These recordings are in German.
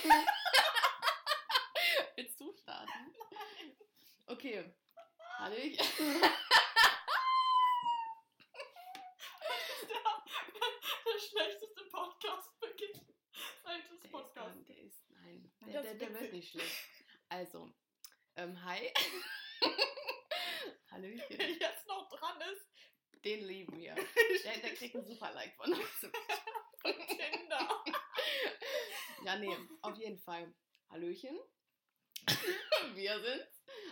Willst du starten? Okay. Hallo. Ich. Der schlechteste Podcast-Beginn seit des Der ist, Podcasts. ähm, der ist, nein, Nein, der, das der, ist der wird witzig. nicht schlecht. Also, ähm, hi. Hallöchen. Wer jetzt noch dran ist, Den lieben wir. Der, der kriegt einen super Like von uns. von Tinder. Ja, nee, auf jeden Fall. Hallöchen. Wir sind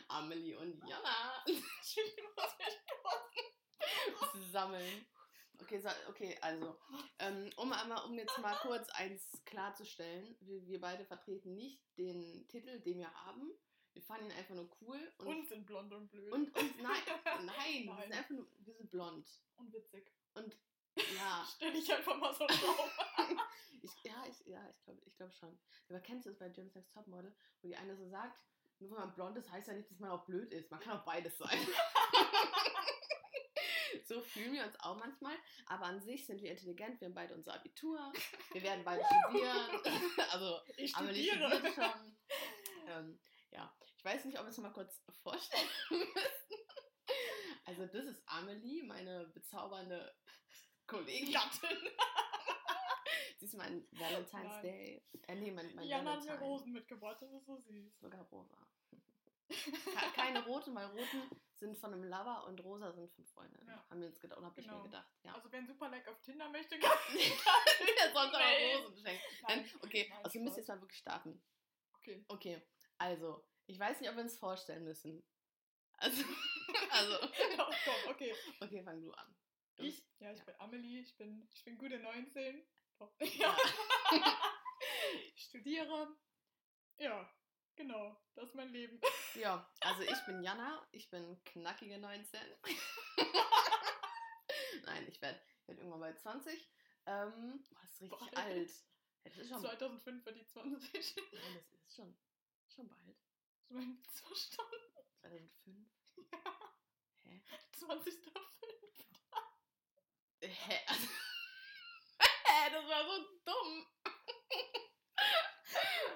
Amelie und Jana. Sammeln. Okay, so, okay also, ähm, um, einmal, um jetzt mal kurz eins klarzustellen, wir, wir beide vertreten nicht den Titel, den wir haben. Wir fanden ihn einfach nur cool. Und, Und sind blond und blöd. und, und nein, nein, wir Nein. sind einfach nur, wir sind blond. Und witzig. Und ja, Stell dich einfach mal so drauf. ich, ja, ich, ja, ich glaube schon. Aber kennst du das bei James Next Topmodel, wo die eine so sagt, nur weil man blond ist, heißt ja nicht, dass man auch blöd ist. Man kann auch beides sein. so fühlen wir uns auch manchmal. Aber an sich sind wir intelligent. Wir haben beide unser Abitur. Wir werden beide studieren. also, Ich Amelie studiere. studiert schon. Ähm, ja, ich weiß nicht, ob wir es mal kurz vorstellen müssen. Also, das ist Amelie, meine bezaubernde Kollegin. Ist mein Valentine's Nein. Day. Äh, nee, mein, mein Jan hat mir Valentine. Rosen mitgebracht, das ist so süß. Sogar rosa. Ke- Keine roten, weil roten sind von einem Lover und rosa sind von Freundinnen. Ja. Haben wir uns gedacht, oder hab ich Genau. mir gedacht. Ja. Also wer ein super Like auf Tinder möchte, kann. Der sonst Nee. Rosen. Nein, Nein. okay, Nein, also wir müssen jetzt mal wirklich starten. Okay. Okay, also, ich weiß nicht, ob wir uns vorstellen müssen. Also, also Doch, komm, okay. okay, fang du an. Du Ich, ja, ich ja. bin Amelie, ich bin, ich bin gute 19. Doch. Ja. ich studiere. Ja, genau, das ist mein Leben. Ja, also ich bin Jana, ich bin knackige 19. Nein, ich werde werd irgendwann bei 20. Ähm, boah, das ist richtig Bald. alt. Ja, Das ist schon, 2005 war die 20. Nein, das ist schon, schon bald. Du meinen Witz verstanden? 2005? Hä? 20.05. Hä? Hä? Das war so dumm.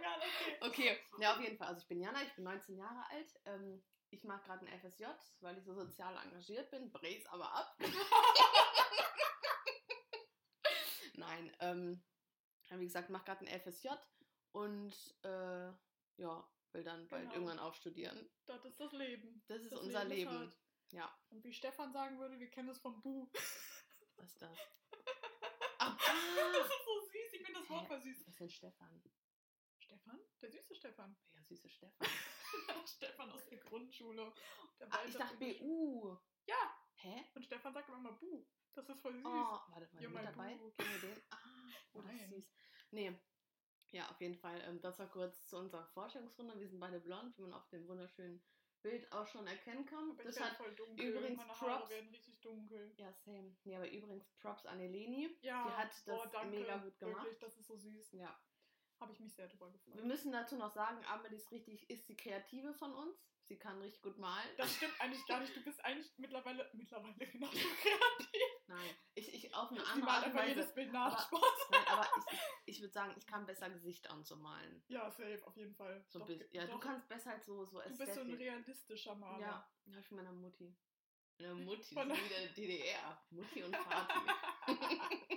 Ja, okay. Okay, ja, auf jeden Fall. Also ich bin Jana, ich bin 19 Jahre alt. Ähm, ich mache gerade ein FSJ, weil ich so sozial engagiert bin, bräse aber ab. Nein, ähm, wie gesagt, mache gerade ein FSJ und äh, ja, will dann bald Genau. irgendwann auch studieren. Das ist das Leben. Das ist Das unser Leben ist Leben. hart. Ja, Und wie Stefan sagen würde, wir kennen das vom Bu. was ist das? Ach, Das ah! ist so süß, ich finde das Wort voll süß. Was ist denn Stefan? Stefan? Der süße Stefan. Ja, süße Stefan. Stefan aus der Grundschule. Der Ah, ich dachte BU. Ja, Hä? und Stefan sagt immer mal Bu. Das ist voll süß. Oh, warte, war Ja, mit dabei? Kennen wir den? Ah, oh, das ist süß. Nee. Ja, auf jeden Fall. Ähm, das war kurz zu unserer Vorstellungsrunde. Wir sind beide blond, wie man auf dem wunderschönen Bild auch schon erkennen kann. Aber Das hat, voll dunkel. übrigens Meine Haare Props. werden richtig dunkel. ja, same. Nee, aber übrigens Props an Eleni. Ja, Die hat das oh, danke. mega gut gemacht. Wirklich, das ist so süß. Ja. Habe ich mich sehr drüber gefreut. Wir müssen dazu noch sagen, Amelie ist richtig, ist die Kreative von uns. Sie kann richtig gut malen. Das stimmt eigentlich gar nicht. Du bist eigentlich mittlerweile, mittlerweile genauso kreativ. Nein, ich, ich auf eine andere Art und einfach jedes Weise. Bild nach. Aber- Spaß. Nein, aber ich, ich, ich würde sagen, ich kann besser Gesichter und so malen. Ja, safe, auf jeden Fall. So Doch, bisschen. Ja, du doch. kannst besser halt so, so Du bist so ein realistischer Maler. Ja, ja, von meiner Mutti. Meine Mutti, Von so der- wie der DDR. Mutti und Vati.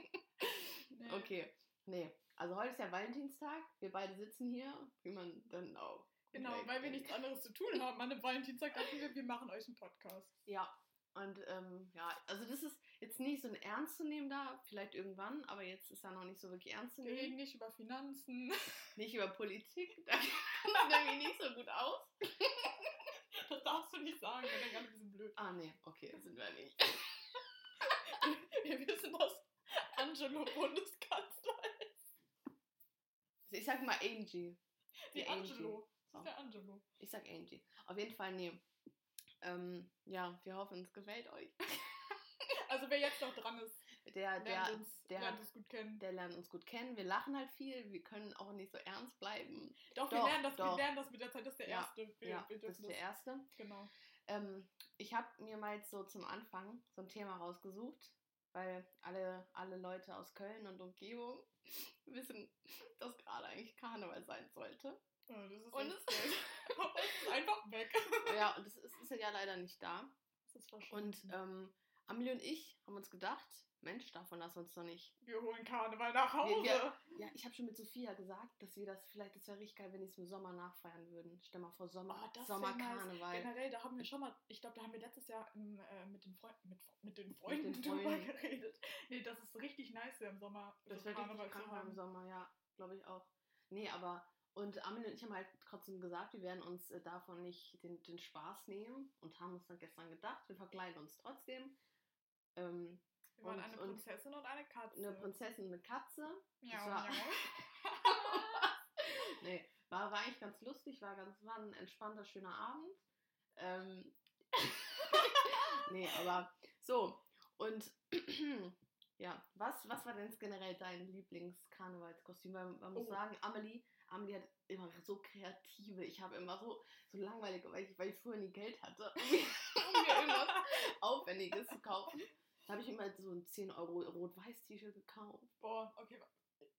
Nee. okay, nee. Also heute ist ja Valentinstag. Wir beide sitzen hier, wie man dann auch. Genau, weil wir denkt. nichts anderes zu tun haben. An einem Valentinstag dachten wir, wir machen euch einen Podcast. Ja, und ähm, ja, also das ist jetzt nicht so ein ernstzunehmender, vielleicht irgendwann, aber jetzt ist er noch nicht so wirklich ernst zu Wir reden nehmen. nicht über Finanzen. Nicht über Politik, da man irgendwie nicht so gut aus. Das darfst du nicht sagen, denken alle, wir sind blöd. Ah, nee, okay, sind wir nicht. Wir wissen, dass Angelo Bundeskanzler ist. Ich sag mal Angie. Die Angie. Angelo. Ist der Angelo. Ich sag Angie. Auf jeden Fall, nee. Ähm, ja, wir hoffen, es gefällt euch. Also wer jetzt noch dran ist, Der, lernt, der, uns, der, lernt uns gut kennen. der lernt uns gut kennen. Wir lachen halt viel. Wir können auch nicht so ernst bleiben. Doch, wir, Doch, lernen das, wir doch. lernen das mit der Zeit. Das ist der Ja, erste. Wir, ja, wir das ist der erste. Genau. Ähm, ich habe mir mal jetzt so zum Anfang so ein Thema rausgesucht. weil alle, alle Leute aus Köln und Umgebung wissen, dass gerade eigentlich Karneval sein sollte. Oh, das ist Und es ist einfach weg. Ja, und es ist, ist ja leider nicht da. Das ist Und ähm, Amelie und ich haben uns gedacht, Mensch, davon lassen wir uns doch nicht. wir holen Karneval nach Wir- Hause. wir- Ja, ich habe schon mit Sophia gesagt, dass wir das vielleicht, das wäre richtig geil, wenn die es im Sommer nachfeiern würden. Stell mal vor, Sommer, Oh, das. Sommerkarneval. Generell, da haben wir schon mal, ich glaube, da haben wir letztes Jahr im, äh, mit, den Freunden, mit, mit den Freunden den drüber Freunden. geredet. Nee, das ist richtig nice im Sommer. Das so wäre Karneval Karneval im. Sommer, ja, glaube ich auch. Nee, aber, und Amelie und ich haben halt trotzdem gesagt, wir werden uns äh, davon nicht den, den Spaß nehmen und haben uns dann gestern gedacht, wir verkleiden uns trotzdem. Ähm, Wir waren Und- eine und Prinzessin und eine Katze. eine Prinzessin, eine Katze. Miau, war- miau. Nee, war, war eigentlich ganz lustig, war ganz, war ein entspannter, schöner Abend. Ähm, nee, aber so. Und ja, was, was war denn jetzt generell dein Lieblings-Karnevalskostüm? Weil man muss Oh. sagen, Amelie, Amelie hat immer so kreative, ich habe immer so, so langweilig, weil ich, weil ich früher nie Geld hatte, um mir, irgendwas Aufwendiges zu kaufen. Da habe ich immer so ein 10 Euro Rot-Weiß-T-Shirt gekauft. Boah, okay,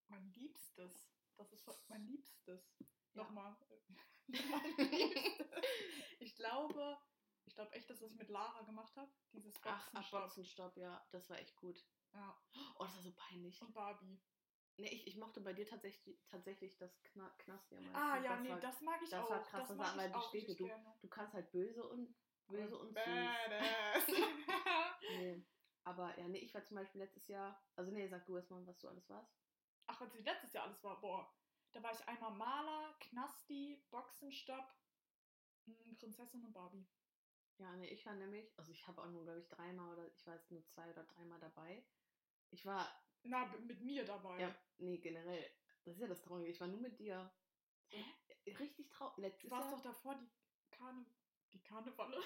mein Liebstes. Das ist mein Liebstes. Ja. Nochmal. Ich glaube, ich glaube echt, dass was ich mit Lara gemacht habe. Dieses Ach, ach Boxenstopp. Boxenstopp, ja, das war echt gut. Ja. Oh, das war so peinlich. Und Barbie. Nee, ich, ich mochte bei dir tatsächlich, tatsächlich das Kna Knast ja Ah, ja, nee, war, das mag ich das auch. war krass, das das war- weil ich die auch Städte, gerne. Du kannst halt böse und böse und süß. Badass. Nee. Aber ja, nee, ich war zum Beispiel letztes Jahr, also nee, sag du erst mal, was du alles warst. Ach, was ich letztes Jahr alles war, boah. Da war ich einmal Maler, Knasti, Boxenstopp, m, Prinzessin und Barbie. Ja, nee, ich war nämlich, also ich habe auch nur, glaube ich, dreimal oder ich weiß nur zwei oder dreimal dabei. Ich war, Na, mit mir dabei. ja, nee, generell, das ist ja das Traurige, ich war nur mit dir. So, richtig traurig. Letztes Du warst Jahr. doch davor die Karne, die Karnevalle.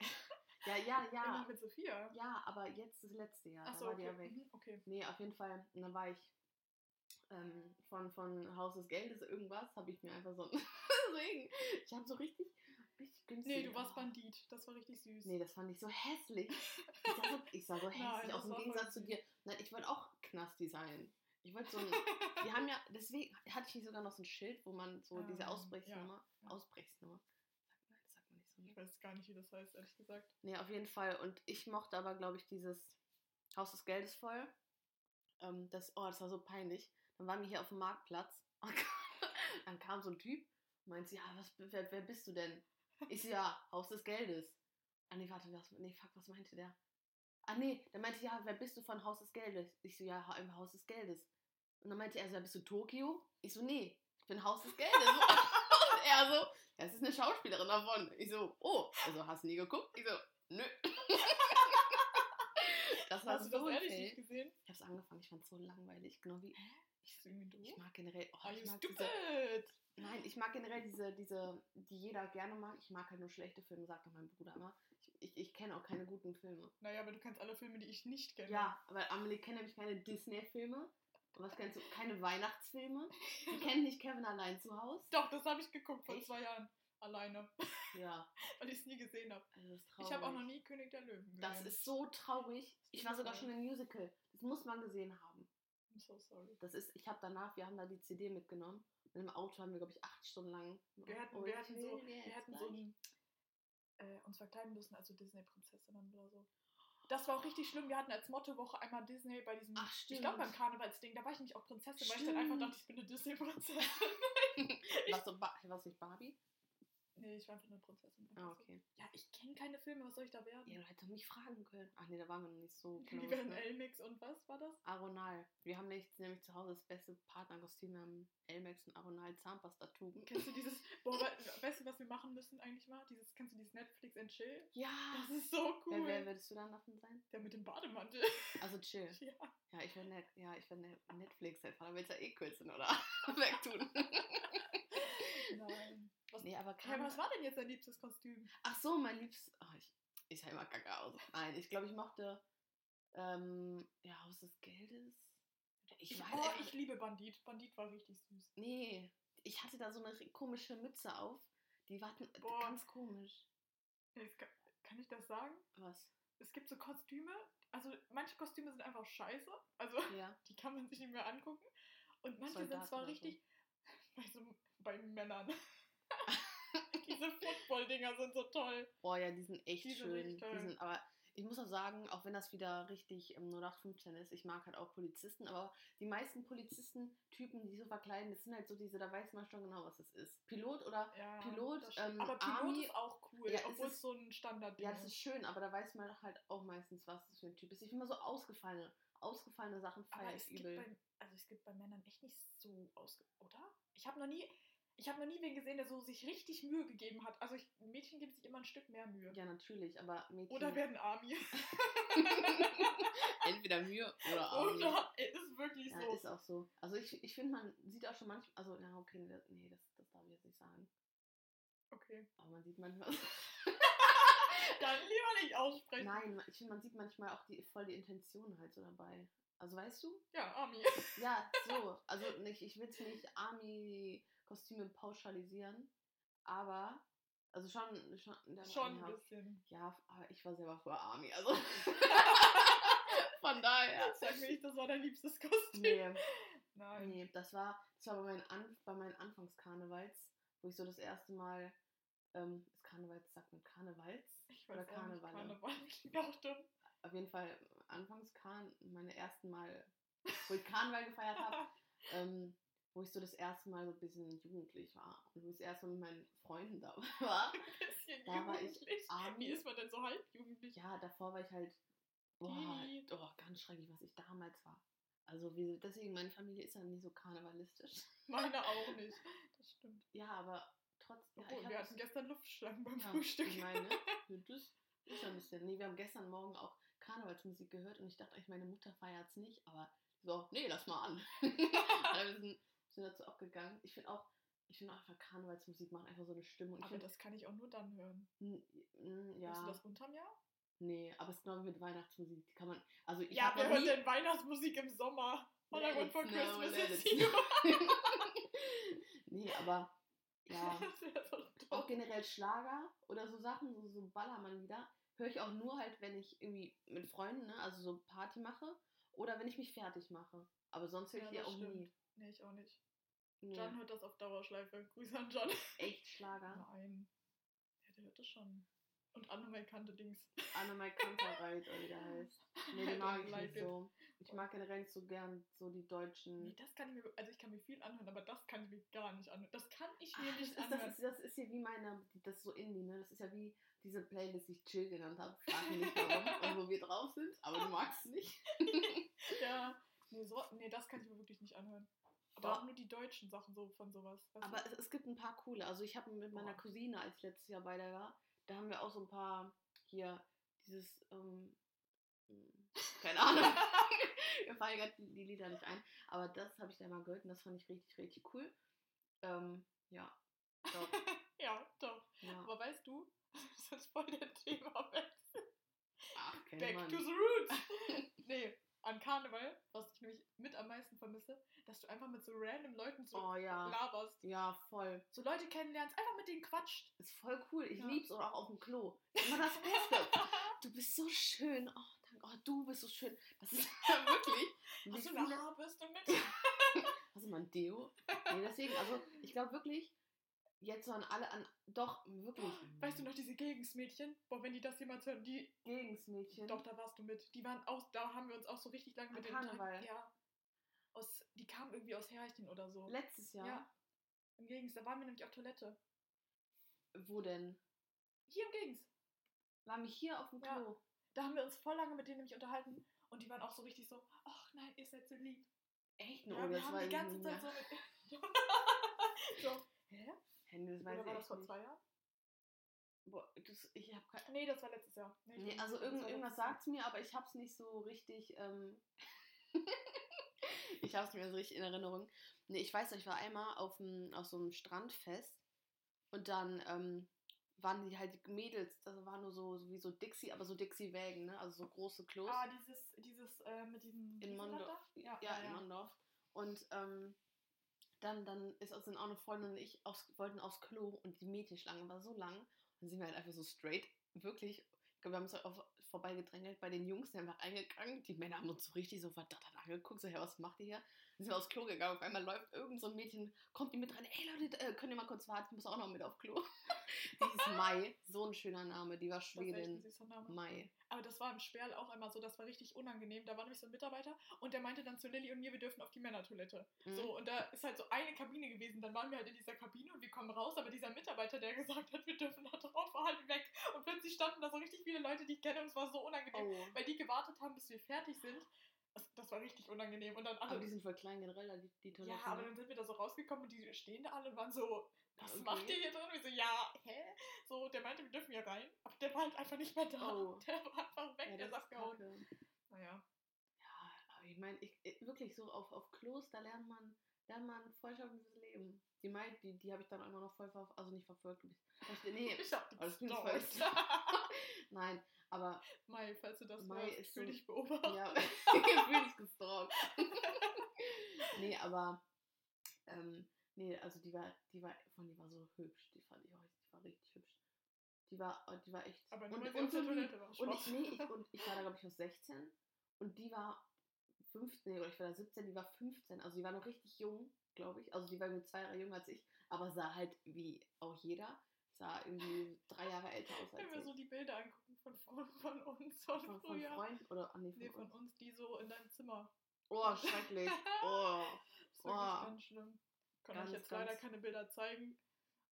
ja, ja, Immer ja. mit Sophia. Ja, aber jetzt das letzte Jahr. Achso, da war die okay. ja weg. mhm, okay. Nee, auf jeden Fall. Und dann war ich ähm, von, von Haus des Geldes irgendwas, habe ich mir einfach so Deswegen, ich habe so richtig, richtig günstig. Nee, du warst. Bandit. Das war richtig süß. Nee, das fand ich so hässlich. Ich sah so, ich sah so hässlich Nein, aus im voll Gegensatz zu dir. Nein, ich wollte auch Knasti sein. Ich wollte so ein. Wir haben ja, deswegen hatte ich nicht sogar noch so ein Schild, wo man so diese Ähm, Ausbrechnummer. ja. Ausbrechnummer. Sag, nein, das sagt man nicht so. Ich weiß gar nicht, wie das heißt, ehrlich gesagt. Nee, auf jeden Fall. Und ich mochte aber, glaube ich, dieses Haus des Geldes voll. Ähm, das, oh, das war so peinlich. Dann waren wir hier auf dem Marktplatz. dann kam so ein Typ und meinte, ja, was, wer, wer bist du denn? Ich so, ja, Haus des Geldes. Ah, nee, warte, was, nee, fuck, was meinte der? Ah, nee, der meinte, ja, wer bist du von Haus des Geldes? Ich so, ja, im Haus des Geldes. Und dann meinte er so, ja, bist du Tokio? Ich so, nee, ich bin Haus des Geldes. und er so, das ist eine Schauspielerin davon. Ich so, oh, also hast du nie geguckt? Ich so, nö. das war Hast du das so ehrlich nicht gesehen? Ich hab's angefangen, ich fand's so langweilig. Genau wie. Ich. Ich mag generell. Oh, Are ich mag diese, nein, ich mag generell diese, diese, die jeder gerne mag. Ich mag halt nur schlechte Filme, sagt doch mein Bruder immer. Ich, ich, kenne auch keine guten Filme. Naja, aber du kennst alle Filme, die ich nicht kenne. Ja, weil Amelie kennt nämlich keine Disney-Filme. Und was kennst du? Keine Weihnachtsfilme. Die kennt nicht Kevin allein zu Hause. Doch, das habe ich geguckt vor Echt? zwei Jahren. Alleine. Ja, Weil ich es nie gesehen habe. also das ist Ich habe auch noch nie König der Löwen gesehen. Das ist so traurig. Ich war sogar schon im Musical. Das muss man gesehen haben. I'm so sorry. Das ist, ich habe danach, wir haben da die CD mitgenommen. Und im Auto haben wir, glaube ich, acht Stunden lang. Wir hatten, Oh, wir hatten so, wir hatten so gleich. Äh, uns verkleiden müssen, also Disney-Prinzessinnen oder so. Das war auch richtig schlimm. Wir hatten als Mottowoche einmal Disney bei diesem, Ach, ich stimmt. glaube beim Karnevalsding, da war ich nämlich auch Prinzessin, weil ich dann einfach Stimmt. dachte, ich bin eine Disney-Prinzessin. Was so, was nicht Barbie? Nee, ich war einfach eine Prinzessin. Ah, okay. Ja, ich kenne keine Filme, was soll ich da werden? Ja, du hättest mich fragen können. Ach nee, da waren wir noch nicht so Die close. werden Ne? Elmix und was war das? Aronal. Wir haben nämlich, nämlich zu Hause das beste Partnerkostüm. Wir haben Elmex und Aronal Zahnpasta-Tuben. Kennst du dieses, boah, we weißt du, was wir machen müssen eigentlich mal? Dieses, kennst du dieses Netflix and Chill? Ja! Das ist so cool. Wer, wer würdest du dann davon sein? Der mit dem Bademantel. Also chill. ja. Ja, ich werde net, ja, ich werd net, Netflix einfach, da willst du ja eh kürzen, oder? Wegtun. Nein. Was, nee, aber kann. was war denn jetzt dein liebstes Kostüm? Ach so, mein liebstes. Oh, ich, ich sah immer kacke aus. Nein, ich glaube, ich mochte. Ähm, ja, Haus des Geldes. Ich Ich, weiß oh, ich liebe Bandit. Bandit war richtig süß. Nee, ich hatte da so eine komische Mütze auf. Die war Boah. ganz komisch. Kann, kann ich das sagen? Was? es gibt so Kostüme, also manche Kostüme sind einfach scheiße, also Ja. die kann man sich nicht mehr angucken. Und manche sind Soldaten zwar oder so. richtig, bei, so, bei Männern. Diese Football-Dinger sind so toll. Boah, ja, die sind echt Die sind schön. toll. Die sind, aber ich muss auch sagen, auch wenn das wieder richtig ähm, 0815 ist, ich mag halt auch Polizisten, aber die meisten Polizisten-Typen, die so verkleiden, das sind halt so diese, da weiß man schon genau, was es ist. Pilot oder Ja, Pilot, ähm, aber Pilot Army- ist auch cool, Ja, obwohl ist- es so ein Standard Ja, das ist ist. schön, aber da weiß man halt auch meistens, was das für ein Typ ist. Ich finde immer so ausgefallene, ausgefallene Sachen ich übel. bei, also es gibt bei Männern echt nicht so ausge... Oder? Ich habe noch nie... Ich habe noch nie wen gesehen, der so sich richtig Mühe gegeben hat. Also ich, Mädchen geben sich immer ein Stück mehr Mühe. Ja, natürlich, aber Mädchen. Oder werden Army. entweder Mühe oder Army. Oder ist wirklich Ja, so. ist auch so. Also ich, ich finde, man sieht auch schon manchmal, also ja, okay, nee, das, nee, das, das darf ich jetzt nicht sagen. Okay. Aber man sieht manchmal, Dann lieber nicht aussprechen. nein, ich finde, man sieht manchmal auch die, voll die Intention halt so dabei. Also weißt du? Ja, Army. Ja, so. Also nicht, ich will es nicht Army-Kostüme pauschalisieren, aber, also schon, schon, Schon ja, ein bisschen. ja, aber ich war selber vorher Army, also von daher. Sag mir nicht, das war dein liebstes Kostüm. Nee, Nein. nee, das war, das war bei meinen, An bei meinen Anfangskarnevals, wo ich so das erste Mal, ähm, ist Karnevals, sagt man Karnevals? Ich Oder weiß Karnevalle. Karneval klingt auch dumm. Auf jeden Fall Anfangskarn, meine ersten Mal, wo ich Karneval gefeiert habe, ähm, wo ich so das erste Mal so ein bisschen jugendlich war und wo ich das erste Mal mit meinen Freunden da war. Ein bisschen Da war ich jugendlich. Army. Wie ist man denn so halbjugendlich? Ja, davor war ich halt, boah, oh, ganz schrecklich, was ich damals war. Also wie, deswegen, meine Familie ist ja nicht so karnevalistisch. Meine auch nicht. Das stimmt. Ja, aber trotzdem. Obwohl, ja, wir hatten gestern Luftschlangen beim ja, Frühstück. Ich meine, ja, das ist ein bisschen. Nee, wir haben gestern Morgen auch Karnevalsmusik gehört und ich dachte eigentlich, meine Mutter feiert es nicht, aber so, nee, lass mal an. Sind dazu auch gegangen. Ich finde auch, ich finde auch einfach Karnevalsmusik macht einfach so eine Stimmung. Ich Aber finde, das kann ich auch nur dann hören. n- Hörst du ja, das unterm Jahr? nee, aber es ist genau wie mit Weihnachtsmusik. Die kann man, also ich ja, wer hört denn Weihnachtsmusik im Sommer? It for snow, Christmas is nee, aber ja, auch generell Schlager oder so Sachen, so, so Ballermann-Lieder, höre ich auch nur halt, wenn ich irgendwie mit Freunden, ne, also so Party mache oder wenn ich mich fertig mache. Aber sonst höre ich Ja, die auch nie. Nee, ich auch nicht. Nee, John hört das auf Dauerschleife. Grüße an John. echt Schlager. Nein. Ja, der hört das schon. Und Anne kannte Dings. Annemai Kantereit, oder wie der heißt. Nee, die mag ich like nicht it. so. Ich mag generell nicht so gern so die deutschen. Nee, das kann ich mir, also ich kann mir viel anhören, aber das kann ich mir gar nicht anhören. Das kann ich mir Ach, das, nicht das, anhören. ist, das ist hier wie meine, das ist so Indie, ne? Das ist ja wie diese Playlist, die ich chill genannt habe. Frag mich nicht warum und wo wir drauf sind, aber du magst es nicht. Ja, nee, so, nee, das kann ich mir wirklich nicht anhören. Aber Doch. auch nur die deutschen Sachen so von sowas. Aber es, es gibt ein paar coole. Also ich habe mit meiner Boah. Cousine, als ich letztes Jahr bei der war, da haben wir auch so ein paar hier dieses, ähm, hm, keine Ahnung, mir fallen gerade die, die Lieder nicht ein. Aber das habe ich da mal gehört und das fand ich richtig, richtig cool. Ähm, ja. Doch, ja, doch. ja. Aber weißt du, das ist voll der Thema. Ach, Back man. to the roots. nee, an Karneval, was ich nämlich mit am meisten vermisse, dass du einfach mit so random Leuten so Oh ja. laberst. Ja, voll. So Leute kennenlernst, einfach mit denen quatscht. Ist voll cool. Ich Ja. lieb's oder auch auf dem Klo. Immer das Beste. Du bist so schön. Oh, danke. Oh, du bist so schön. Das ist ja wirklich. Hast du eine Haarbürste mit? Hast du mal ein Deo? Nee, deswegen, also ich glaube wirklich, jetzt so an alle, an, doch, wirklich. Weißt du noch diese Gegensmädchen? Boah, wenn die das jemals hören, die. Gegensmädchen. Doch, da warst du mit. Die waren auch, da haben wir uns auch so richtig lange mit Karneval? Ja. Aus, die kamen irgendwie aus Herrchen oder so. Letztes Jahr. Ja. Im Gegens, da waren wir nämlich auf Toilette. Wo denn? Hier im Gegens. Waren wir hier auf dem Ja. Klo? Da haben wir uns voll lange mit denen nämlich unterhalten. Und die waren auch so richtig so, ach nein, ihr seid so lieb. Echt? Ja, oh, wir haben die ganze Zeit so mit. so, hä? Hä, nee, das weiß Oder war das vor nicht. zwei Jahren? Boah, das, ich hab kein, Nee, das war letztes Jahr. Nee, glaub, also irgend, irgendwas Jahr. sagt's mir, aber ich hab's nicht so richtig. Ähm ich hab's nicht mehr so richtig in Erinnerung. Nee, ich weiß noch, ich war einmal auf, einem, auf so einem Strandfest und dann ähm, waren die halt Mädels, das war nur so, so wie so Dixie, aber so Dixie-Wägen, ne? Also so große Klos. Ah, dieses, dieses äh, mit diesem. in Mondorf. da? Ja, ja, in ja. Mondorf. Und ähm, dann, dann ist sind auch eine Freundin und ich aufs, wollten aufs Klo und die Mädchenschlange war so lang. Und dann sind wir halt einfach so straight, wirklich, Wir haben uns auf, vorbeigedrängelt bei den Jungs, die sind einfach eingegangen. Die Männer haben uns so richtig so verdattert angeguckt. So, hey, was macht ihr hier? Dann sind wir aufs Klo gegangen. Auf einmal läuft irgend so ein Mädchen, kommt die mit rein. Ey Leute, äh, könnt ihr mal kurz warten? Ich muss auch noch mit auf Klo. die ist Mai. So ein schöner Name. Die war Das Schwedin. süßer Name. Mai. Aber das war im Sperl auch einmal so, das war richtig unangenehm. Da war nämlich so ein Mitarbeiter und der meinte dann zu Lilly und mir, wir dürfen auf die Männertoilette. Mhm. So, und da ist halt so eine Kabine gewesen. Dann waren wir halt in dieser Kabine und wir kommen raus, aber dieser Mitarbeiter, der gesagt hat, wir dürfen da drauf, war halt weg. Und plötzlich standen da so richtig viele Leute, die ich kenne und es war so unangenehm, Oh. weil die gewartet haben, bis wir fertig sind. Das, das war richtig unangenehm. Und dann alle. Aber die sind voll klein generell, die, die ja, Toiletten. aber ne? dann sind wir da so rausgekommen und die stehen da alle und waren so, was Okay. macht ihr hier drin? Und wir so, ja, hä? So, der meinte, wir dürfen hier rein. Aber der war halt einfach nicht mehr da. Oh. Der war einfach weg, ja, der abgehauen. kacke. Naja. Ja, aber ich meine, ich, ich, wirklich so auf, auf Klos, da lernt man, lernt man freundschaftliches Leben. Die Mai, die, die habe ich dann immer noch voll ver also nicht verfolgt. ich- Nee, Ich hab die gestalkt. nein, aber Mai, falls du das Mai hörst, fühl so- dich beobachtet. ja, ich bin nicht gestalkt. nee, aber ähm, nee, also die war, die war, von die war so hübsch, die fand ich auch, die war richtig hübsch. Die war, äh, die war echt. Aber nur und, der so. Toilette war. Und ich, nee, ich, und ich war da, glaube ich, noch 16 und die war 15, oder ich war da 17, die war 15. Also die war noch richtig jung, glaube ich. Also die war irgendwie zwei Jahre jünger als ich, aber sah halt wie auch jeder, sah irgendwie drei Jahre älter aus Wenn als wir ich. so die Bilder angucken von, von, von uns von, Von, von früher. Freunden oder ah, nee, von, nee, von uns. uns, die so in deinem Zimmer. Oh, schrecklich. Oh. Das ist Oh. ganz schlimm. Kann Ganz, euch jetzt leider keine Bilder zeigen.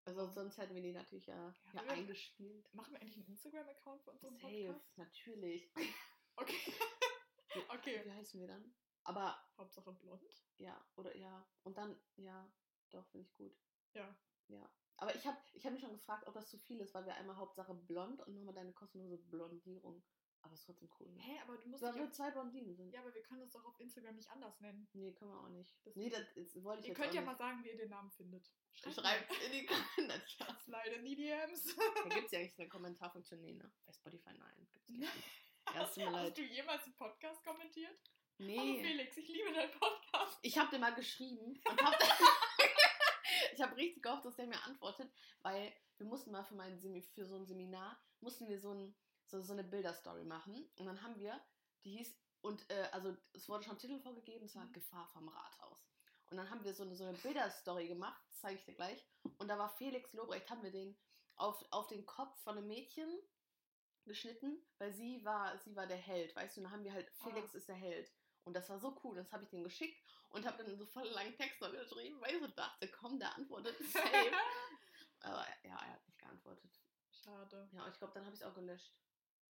Also sonst hätten wir die natürlich ja, Ja, ja eingespielt. Machen wir eigentlich einen Instagram-Account für unseren Safe, Podcast? natürlich. Okay. okay. Wie heißen wir dann? Aber Hauptsache blond. ja, oder ja. Und dann, ja, doch, finde ich gut. Ja. Ja. Aber ich habe ich hab mich schon gefragt, ob das zu viel ist, weil wir einmal Hauptsache blond und nochmal deine kostenlose Blondierung. Aber ist trotzdem cool. Ne? Hä, aber du musst Weil wir zwei Blondinen sind. Ja, aber wir können das doch auf Instagram nicht anders nennen. Nee, können wir auch nicht. Das- nee, das, das wollte ich Ihr jetzt könnt ja nicht. mal sagen, wie ihr den Namen findet. Schreibt in die Kommentare. Slide in die DMs. Da gibt es ja eigentlich eine Kommentarfunktion. Nee, ne? Bei Spotify nein. Gibt's nicht. Es leid. Hast du jemals einen Podcast kommentiert? Hallo Nee. Felix, ich liebe deinen Podcast. Ich habe dir mal geschrieben und hab, ich habe richtig gehofft, dass der mir antwortet, weil wir mussten mal für, mein Semi für so ein Seminar, mussten wir so, ein, so, so eine Bilderstory machen und dann haben wir, die hieß, und äh, also es wurde schon Titel vorgegeben, es war Mhm. Gefahr vom Rathaus. Und dann haben wir so eine, so eine Bilderstory gemacht, das zeige ich dir gleich. Und da war Felix Lobrecht, haben wir den auf, auf den Kopf von einem Mädchen geschnitten, weil sie war, sie war der Held, weißt du, und dann haben wir halt, Felix ist der Held. Und das war so cool, das habe ich dem geschickt und habe dann so voll langen Text noch geschrieben, weil ich so dachte, komm, der antwortet safe. Aber ja, er hat nicht geantwortet. Schade. Ja, ich glaube, dann habe ich es auch gelöscht.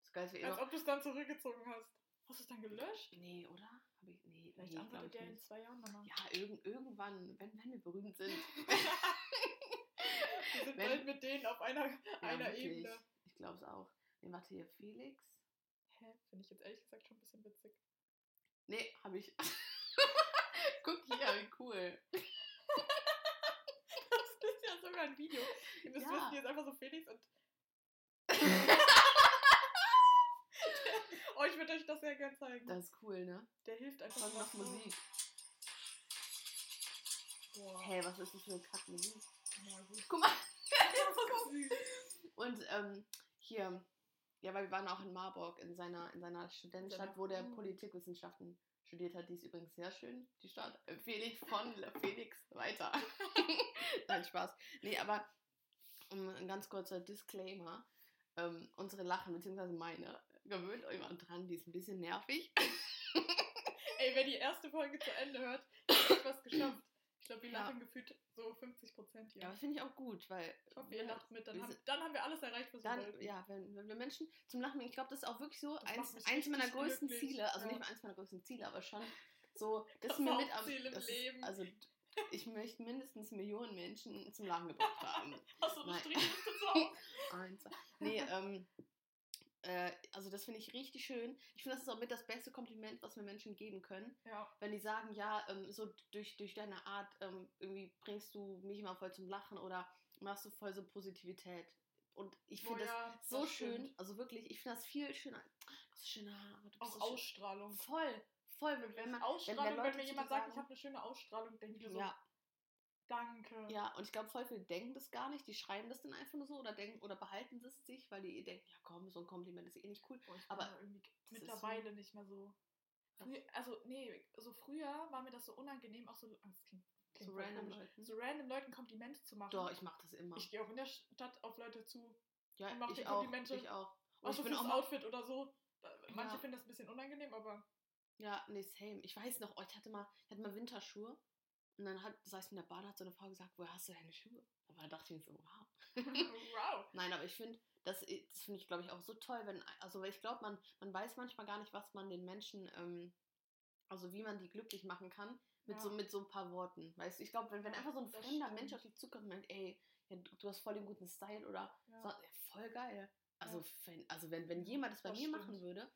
Das Geilste eh Als noch. ob du es dann zurückgezogen hast. Hast du es dann gelöscht? Nee, oder? Habe ich. Nee, Vielleicht nee, antwortet der in zwei Jahren nochmal. Ja, irgend, irgendwann, wenn, wenn wir berühmt sind. Wir sind wenn- bald mit denen auf einer, Ja, einer wirklich. Ebene. Ich glaube es auch. Nee, warte hier, Felix. Hä? Finde ich jetzt ehrlich gesagt schon ein bisschen witzig. Nee, habe ich. Guck hier, wie cool. Das ist ja sogar ein Video. Ihr müsst Ja. wissen, ist einfach so Felix und. oh, ich würde euch das sehr gern zeigen. Das ist cool, ne? Der hilft einfach mal noch. Musik. Boah. Hey, was ist das für eine Kackmusik? Guck mal. Und ähm, hier, ja, weil wir waren auch in Marburg, in seiner, in seiner Studentenstadt, wo der Mhm. Politikwissenschaften studiert hat. Die ist übrigens sehr schön, die Stadt. Empfehle ich von Felix weiter. Nein, Spaß. Nee, aber um, ein ganz kurzer Disclaimer. Ähm, unsere Lachen, beziehungsweise meine, gewöhnt euch mal dran, die ist ein bisschen nervig. Ey, wer die erste Folge zu Ende hört, hat was geschafft. Ich glaube, wir Ja. lachen gefühlt so 50 Prozent hier. Ja, aber finde ich auch gut, weil. ich hoffe, ihr lacht mit. Dann wir haben, dann haben wir alles erreicht, was wir Dann, wollten. ja, wenn, wenn wir Menschen zum Lachen bringen, ich glaube, das ist auch wirklich so eins, eins meiner größten glücklich, Ziele. Also ja. nicht mal eins meiner größten Ziele, aber schon so, das, Das ist mir mit am. Hauptziel im das Leben. Also, ich möchte mindestens Millionen Menschen zum Lachen gebracht haben. Hast du eine. Strichliste zu Hause? Eins, zwei. Nee, ähm. Äh, also das finde ich richtig schön. Ich finde, das ist auch mit das beste Kompliment, was mir Menschen geben können. Ja. Wenn die sagen, ja, ähm, so durch, durch deine Art ähm, irgendwie bringst du mich immer voll zum Lachen oder machst du voll so Positivität. Und ich Oh finde das ja, so das schön, stimmt. also wirklich, ich finde das viel schöner. Du hast schöne Haare, du bist Auch so schön. Ausstrahlung. Voll, voll. Wenn, Wenn man, Ausstrahlung, wenn, Leute mir jemand dir sagt, ich sagen- habe eine schöne Ausstrahlung, denke ich mir so, ja, Danke. Ja, und ich glaube, voll viele denken das gar nicht. Die schreiben das dann einfach nur so oder denken oder behalten es sich, weil die denken, ja komm, so ein Kompliment ist eh nicht cool. Ich Aber irgendwie mittlerweile nicht mehr so. Früher, also, nee, so früher war mir das so unangenehm, auch so. ah, Das klingt, klingt So random Leuten. So random Leuten Komplimente zu machen. Doch, ich mache das immer. Ich gehe auch in der Stadt auf Leute zu. ja, und mach ich dir auch. Komplimente. Ich auch. Und Auch ich so bin auch Outfit oder so. Manche Ja. finden das ein bisschen unangenehm, aber. Ja, nee, same. Ich weiß noch, oh, ich hatte mal, ich hatte mal Winterschuhe. Und dann hat, saß ich in der Bahn, hat so eine Frau gesagt, woher hast du deine Schuhe? Da dachte ich mir so, wow. wow. Nein, aber ich finde, das, das finde ich, glaube ich, auch so toll, wenn, also weil ich glaube, man, man weiß manchmal gar nicht, was man den Menschen, ähm, also wie man die glücklich machen kann, mit, Ja. so, mit so ein paar Worten. Weißt du, ich glaube, wenn, wenn einfach so ein das fremder stimmt. Mensch auf dich zukommt und meint, ey, ja, du, hast voll den guten Style oder Ja. so, voll geil. Also, wenn, also wenn, wenn jemand das bei das mir stimmt. machen würde,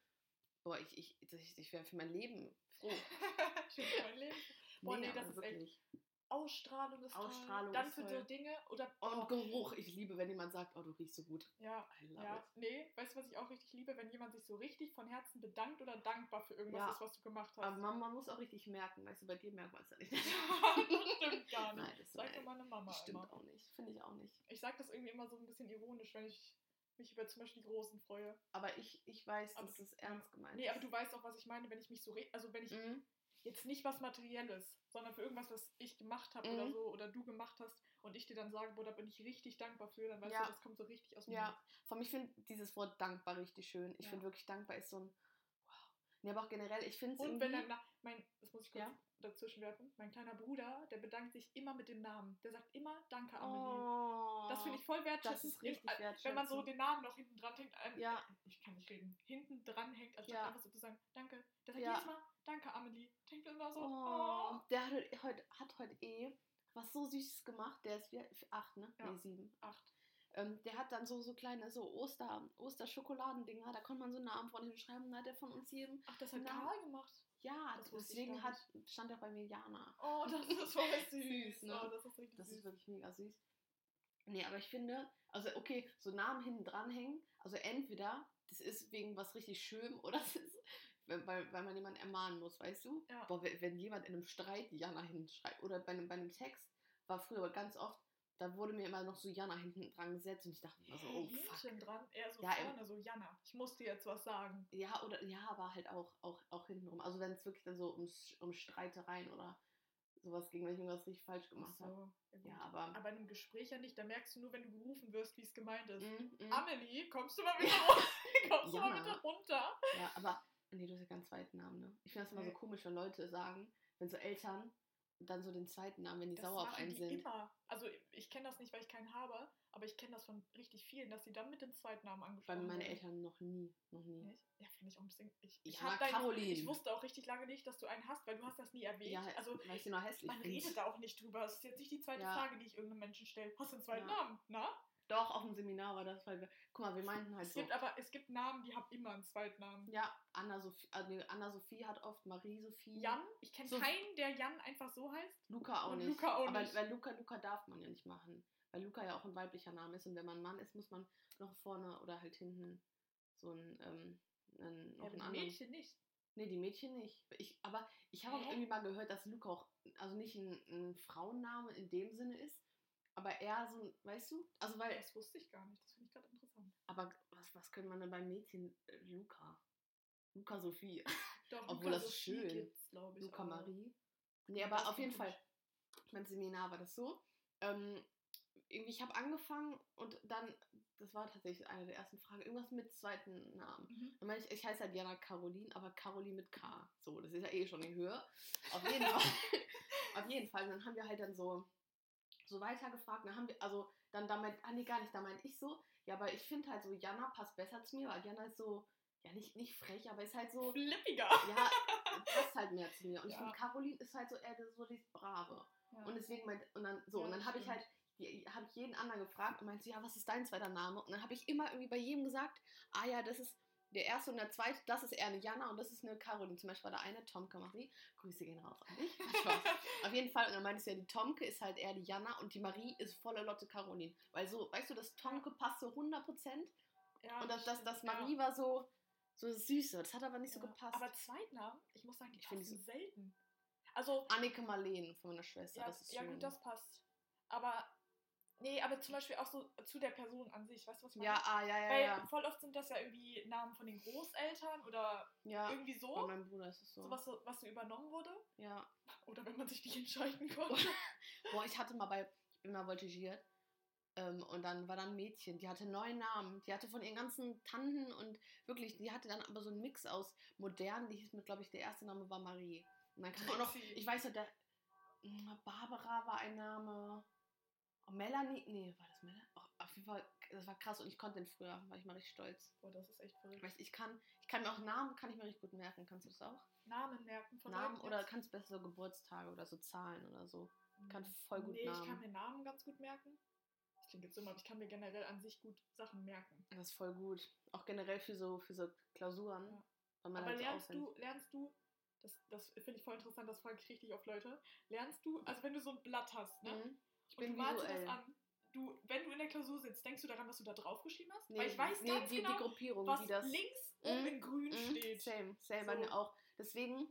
boah, ich, ich, ich, ich wäre für mein Leben froh. Für mein Leben. Boah, nee, Mega, das ist echt- wirklich. Ausstrahlung ist Ausstrahlung toll. Dann ist für toll. so Dinge oder. Und oh, Geruch, ich liebe, wenn jemand sagt, oh, du riechst so gut. Ja, ja. it. Nee, weißt du, was ich auch richtig liebe? Wenn jemand sich so richtig von Herzen bedankt oder dankbar für irgendwas Ja. ist, was du gemacht hast. Aber man, man muss auch richtig merken, weißt du, bei dir merkt man es ja nicht. das stimmt gar nicht. Nein, das, Sagt nein, meine Mama das stimmt immer. auch nicht. Finde ich auch nicht. Ich sag das irgendwie immer so ein bisschen ironisch, wenn ich mich über zum Beispiel die Großen freue. Aber ich, ich weiß, Aber dass es ernst gemeint Nee, ist. aber du weißt auch, was ich meine, wenn ich mich so, also wenn ich Mhm. Jetzt nicht was Materielles, sondern für irgendwas, was ich gemacht habe Mhm. oder so, oder du gemacht hast und ich dir dann sage, boah, da bin ich richtig dankbar für, dann weißt Ja. du, das kommt so richtig aus dem Ja, Mund. von mir finde dieses Wort dankbar richtig schön. Ich Ja. finde wirklich dankbar ist so ein. Nee, aber auch generell, ich finde es Und wenn dann, mein, das muss ich kurz Ja. dazwischen werfen, mein kleiner Bruder, der bedankt sich immer mit dem Namen. Der sagt immer, danke, Amelie. oh, Das finde ich voll wertschätzend. Das ist richtig wertschätzend. Wenn man so den Namen noch hinten dran hängt, ähm, Ja. ich kann nicht reden, hinten dran hängt, anstatt Ja. einfach so zu sagen, danke. Der sagt Ja. jedes Mal, danke, Amelie. Denkt immer so, Oh, oh. der hat heute, hat heute eh was so Süßes gemacht. Der ist wie, acht, ne? Ja. Nee, sieben. Acht. Ähm, der hat dann so, so kleine so Oster, Osterschokoladendinger, da konnte man so einen Namen von ihm schreiben. Da hat er von uns jedem. Ach, das hat Na. Karl gemacht. Ja, Das deswegen hat, stand er bei mir Jana. Oh, das ist voll süß. Süß, ne? Oh, das ist Das süß. ist wirklich mega süß. Nee, aber ich finde, also okay, so Namen hinten dranhängen, also entweder das ist wegen was richtig schön oder es ist, weil, weil man jemanden ermahnen muss, weißt du? Ja. Boah, wenn, wenn jemand in einem Streit Jana hinschreibt oder bei einem, bei einem Text, war früher ganz oft, da wurde mir immer noch so Jana hinten dran gesetzt und ich dachte mir so, oh fuck. Hinten dran, eher so Ja, vorne, so Jana, ich muss dir jetzt was sagen. Ja, oder ja, aber halt auch, auch, auch hintenrum. Also wenn es wirklich dann so um, um Streitereien oder sowas ging, wenn ich irgendwas richtig falsch Ach gemacht habe. so, ja, gut. Ja, aber. Aber in einem Gespräch ja nicht, da merkst du nur, wenn du gerufen wirst, wie es gemeint ist. Mm, mm. Amelie, kommst du mal bitte runter? kommst du mal Jana. bitte runter? Ja, aber nee, du hast ja keinen zweiten Namen, ne? Ich finde das immer Nee. so komisch, wenn Leute sagen, wenn so Eltern dann so den zweiten Namen, wenn die Das sauer auf einen die sind. immer. Also ich kenne das nicht, weil ich keinen habe, aber ich kenne das von richtig vielen, dass sie dann mit dem zweiten Namen Bei angesprochen meinen werden. Eltern noch nie, noch nie. Nicht? Ja, finde ich auch ein bisschen. Ich, ich, Ja, deinen- Caroline. ich wusste auch richtig lange nicht, dass du einen hast, weil du hast das nie erwähnt. Ja, also weil ich sie noch hässlich man finde. redet da auch nicht drüber. Das ist jetzt nicht die zweite Ja. Frage, die ich irgendeinem Menschen stelle. Hast du einen zweiten Ja. Namen? Na? Doch, auf dem Seminar war das, weil wir, guck mal, wir meinten halt Es so. gibt aber es gibt Namen, die haben immer einen zweiten Namen. Ja, Anna Sophie, also nee, Anna Sophie hat oft Marie Sophie. Jan, ich kenne So- keinen, der Jan einfach so heißt. Luca auch nicht. Luca auch aber nicht. weil Luca, Luca darf man ja nicht machen. Weil Luca ja auch ein weiblicher Name ist und wenn man ein Mann ist, muss man noch vorne oder halt hinten so ein, ähm, einen, Ja, noch einen anderen. Mädchen nicht. Nee, die Mädchen nicht. Ich, aber ich habe auch irgendwie mal gehört, dass Luca auch, also nicht ein, ein Frauenname in dem Sinne ist, aber eher so weißt du? Also weil, Das wusste ich gar nicht. Das finde ich gerade interessant. aber was, was könnte man denn beim Mädchen? Äh, Luca. Luca Sophie. Doch, Obwohl, Luca das ist schön. gibt's, glaube ich. Luca auch. Marie. Nee, Ja, aber auf jeden Fall, beim Seminar war das so. Ähm, irgendwie, ich habe angefangen und dann, das war tatsächlich eine der ersten Fragen, irgendwas mit zweiten Namen. Mhm. Dann meine ich, ich heiße halt Jana Caroline, aber Caroline mit K. So, das ist ja eh schon in Höhe. Auf jeden Fall. auf jeden Fall. Dann haben wir halt dann so, so weitergefragt. Dann haben wir, also dann damit, ah nee, gar nicht, da meinte ich so, ja, aber ich finde halt so, Jana passt besser zu mir, weil Jana ist so, ja, nicht, nicht frech, aber ist halt so, Flippiger. ja, passt halt mehr zu mir. Und ich Ja. finde, Caroline ist halt so eher so die Brave. Ja. Und deswegen meint, und dann, so, Ja, und dann habe ich halt, habe ich jeden anderen gefragt und meinte, ja, was ist dein zweiter Name? Und dann habe ich immer irgendwie bei jedem gesagt, ah ja, das ist der erste und der zweite, das ist eher eine Jana und das ist eine Caroline. Zum Beispiel war der eine, Tomke Marie. Grüße gehen raus an dich. Auf jeden Fall, und dann meintest du ja, die Tomke ist halt eher die Jana und die Marie ist volle Lotte Caroline. Weil so, weißt du, das Tomke passt so 100% ja, und das, das, das Ja. Marie war so, so süße. Das hat aber nicht so Ja. gepasst. Aber Zweitnamen, ich muss sagen, die Ich finde passen selten. Also, Annike Marleen von meiner Schwester. ja, das ist ja schön. gut, das passt. Aber, nee, aber zum Beispiel auch so zu der Person an sich, weißt du, was ich Ja, meine? ah, ja, ja, Weil ja. voll oft sind das ja irgendwie Namen von den Großeltern oder Ja, irgendwie bei so. meinem Bruder ist es so. So, was so übernommen wurde. Ja. Oder wenn man sich nicht entscheiden konnte. Boah, ich hatte mal bei, ich bin mal voltigiert. Ähm, und dann war da ein Mädchen, die hatte neun Namen. Die hatte von ihren ganzen Tanten und wirklich, die hatte dann aber so einen Mix aus modern. Die hieß mit, glaube ich, der erste Name war Marie. Und dann kam auch noch, ich weiß noch, der Barbara war ein Name. Oh, Melanie, nee, war das Melanie? Oh, auf jeden Fall, das war krass und ich konnte den früher, war ich mal richtig stolz. Boah, das ist echt verrückt. Weißt, ich kann, ich kann mir auch Namen, kann ich mir richtig gut merken. Kannst du das auch? Namen merken von Namen Leuten oder kannst besser so Geburtstage oder so Zahlen oder so. kann voll gut Nee, ich Namen. kann mir Namen ganz gut merken. Das klingt jetzt so, aber ich kann mir generell an sich gut Sachen merken. Das ist voll gut. Auch generell für so, für so Klausuren. Ja. Weil Aber halt so lernst auswendig- du, lernst du, das, das finde ich voll interessant, das frage ich richtig auf Leute, lernst du, also wenn du so ein Blatt hast, ne? Mhm. Ich Und bin du malst das an. Du, wenn du in der Klausur sitzt, denkst du daran, was du da draufgeschrieben hast? Nee, Weil ich weiß nee, ganz die, genau, die Gruppierung, was wie das. links oben Mhm, in grün Mhm, steht. Same, same bei So. mir auch. Deswegen,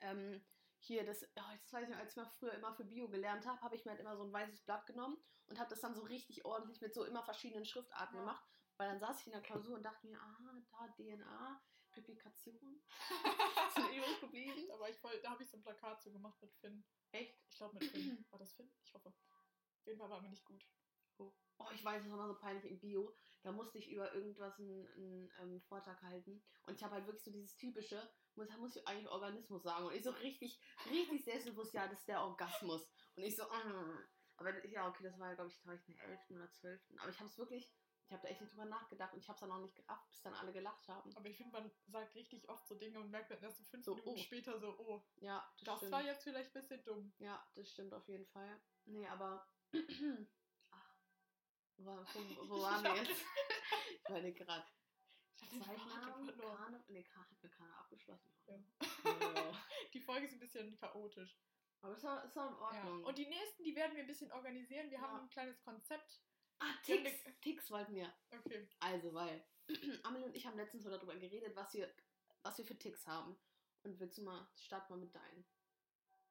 ähm, hier, das, oh, das weiß ich noch, als ich mal früher immer für Bio gelernt habe, habe ich mir halt immer so ein weißes Blatt genommen und habe das dann so richtig ordentlich mit so immer verschiedenen Schriftarten Ja. gemacht. Weil dann saß ich in der Klausur und dachte mir, ah, da DNA, Publikation. Sind übrig geblieben. War ich voll, da habe ich so ein Plakat zu gemacht mit Finn. Echt? Ich glaube mit Finn. War das Finn? Ich hoffe. Auf jeden Fall war mir nicht gut. Oh, ich weiß, das war mal so peinlich im Bio. Da musste ich über irgendwas einen, einen ähm, Vortrag halten. Und ich habe halt wirklich so dieses typische, muss, muss ich eigentlich Organismus sagen. Und ich so richtig, richtig selbstbewusst, ja, das ist der Orgasmus. Und ich so, mm. aber ja, okay, das war ja, glaube ich, glaube ich, in der 11. oder 12. Aber ich habe es wirklich, ich habe da echt nicht drüber nachgedacht und ich habe es dann auch nicht gerafft, bis dann alle gelacht haben. Aber ich finde, man sagt richtig oft so Dinge und merkt dann erst so fünf So, Minuten oh. später so, oh, Ja, das, das stimmt. war jetzt vielleicht ein bisschen dumm. Ja, das stimmt auf jeden Fall. Nee, aber. Ach. Wo, wo, wo waren wir jetzt? ich meine gerade. Zeitnamen. Kane, nee, mir Kane abgeschlossen. Ja. Ja. Die Folge ist ein bisschen chaotisch. Aber ist doch, ist doch in Ja. Ordnung. Und die nächsten, die werden wir ein bisschen organisieren. Wir Ja. haben ein kleines Konzept. Ah, Ticks. Ticks wollten wir. Okay. Also, weil Amelie und ich haben letztens so darüber geredet, was wir, was wir für Ticks haben. Und willst du mal, start mal mit deinen.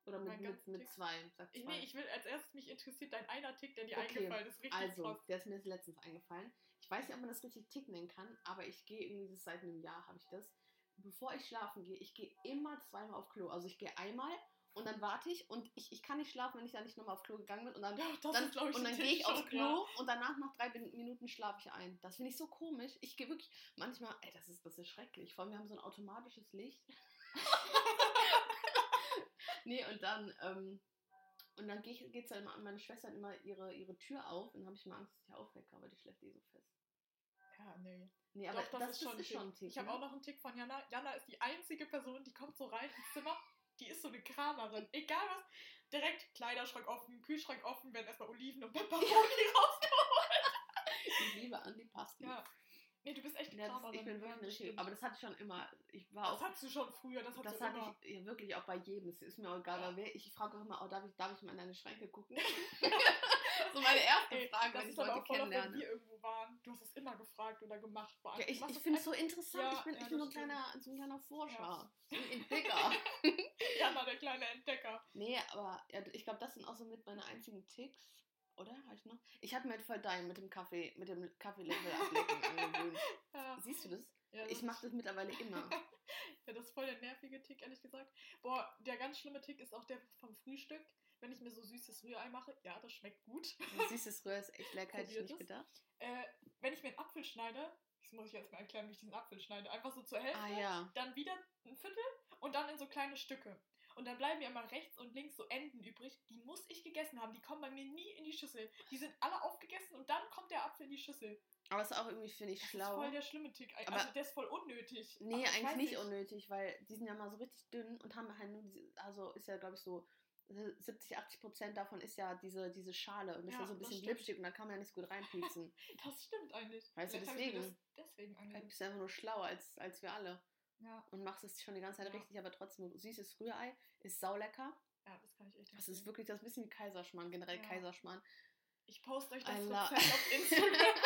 Oder mit, mit, mit zwei. Sag Ich, zwei. nee, ich will als erstes mich interessiert dein einer Tick, der dir Okay, eingefallen ist. Richtig Also, krass. der ist mir jetzt letztens eingefallen. Ich weiß nicht, ob man das richtig Tick nennen kann, aber ich gehe irgendwie seit einem Jahr habe ich das. Bevor ich schlafen gehe, ich gehe immer zweimal auf Klo. Also ich gehe einmal und dann warte ich und ich, ich kann nicht schlafen, wenn ich da nicht nochmal auf Klo gegangen bin und dann, Ja, das dann, ist, ich, und dann gehe ich aufs schon, Klo ja. und danach nach drei Minuten schlafe ich ein. Das finde ich so komisch. Ich gehe wirklich manchmal, ey, das ist, das ist schrecklich. Vor allem, wir haben so ein automatisches Licht. nee, und dann, ähm, und dann geht geht's dann immer, meine Schwester immer ihre, ihre Tür auf und dann habe ich mal Angst, dass ich aufwecke, aber die schläft eh so fest. Ja, nee. Nee, aber Doch, das, ist schon ein Tick. ein Tick. Ich habe ne? auch noch einen Tick von Jana. Jana ist die einzige Person, die kommt so rein ins Zimmer. Die ist so eine Kramerin. Egal was. Direkt Kleiderschrank offen, Kühlschrank offen, werden erstmal Oliven und Peperoni rausgeholt. Ich liebe Antipasti. Ja. Nee, du bist echt eine Ja, Kramerin. ich bin wirklich eine. Aber das hatte ich schon immer. Ich war Das auch. hattest du schon früher, das Das hatte immer. ich ja, wirklich auch bei jedem. Es ist mir auch egal, Ja. wer. Ich frage auch immer, oh, darf, ich, darf ich mal in deine Schränke gucken? so meine erste Ey, Frage, wenn ich Leute auch oft, wenn kennenlerne. wir irgendwo waren. Du hast es immer gefragt oder gemacht. Ja, ich ich finde es so interessant. Ja, ich bin, ja, ich bin so, ein kleiner, so ein kleiner Forscher. Ja. So ein Entdecker. Jana, der kleine Entdecker. nee, aber ja, ich glaube, das sind auch so mit meine einzigen Ticks. Oder? Habe ich noch? Ich hatte mir halt voll dein mit dem Kaffee, mit dem Kaffeelöffel ablecken angewöhnt. Ja, Siehst du das? ja, Ich mache das mittlerweile immer. Ja, das ist voll der nervige Tick, ehrlich gesagt. Boah, der ganz schlimme Tick ist auch der vom Frühstück. Wenn ich mir so süßes Rührei mache, ja, das schmeckt gut. Siehst du, das Rühr ist echt lecker, hätte ich nicht gedacht. Äh, wenn ich mir einen Apfel schneide, das muss ich jetzt mal erklären, wie ich diesen Apfel schneide, einfach so zur Hälfte, Ah ja. dann wieder ein Viertel und dann in so kleine Stücke. Und dann bleiben mir immer rechts und links so Enden übrig. Die muss ich gegessen haben. Die kommen bei mir nie in die Schüssel. Die sind alle aufgegessen und dann kommt der Apfel in die Schüssel. Aber es ist auch irgendwie, finde ich, Das ist schlau. voll der schlimme Tick. Aber- Also der ist voll unnötig. Nee, Aber ich eigentlich nicht unnötig, weil die sind ja mal so richtig dünn und haben halt nur diese, also ist ja, glaube ich, so 70, 80 Prozent davon ist ja diese, diese Schale und ist ja, Ja, so ein das bisschen glitschig und da kann man ja nicht so gut reinpieksen. Das stimmt eigentlich. Weißt du, Vielleicht mir deswegen. Das deswegen Du angehört. bist einfach nur schlauer als, als wir alle Ja. und machst es schon die ganze Zeit Ja. richtig, aber trotzdem, du siehst, das Rührei ist saulecker. ja, das kann ich echt Das ist wirklich das ist ein bisschen wie Kaiserschmarrn, generell Ja. Kaiserschmarrn. Ich poste euch das. Rezept auf Instagram.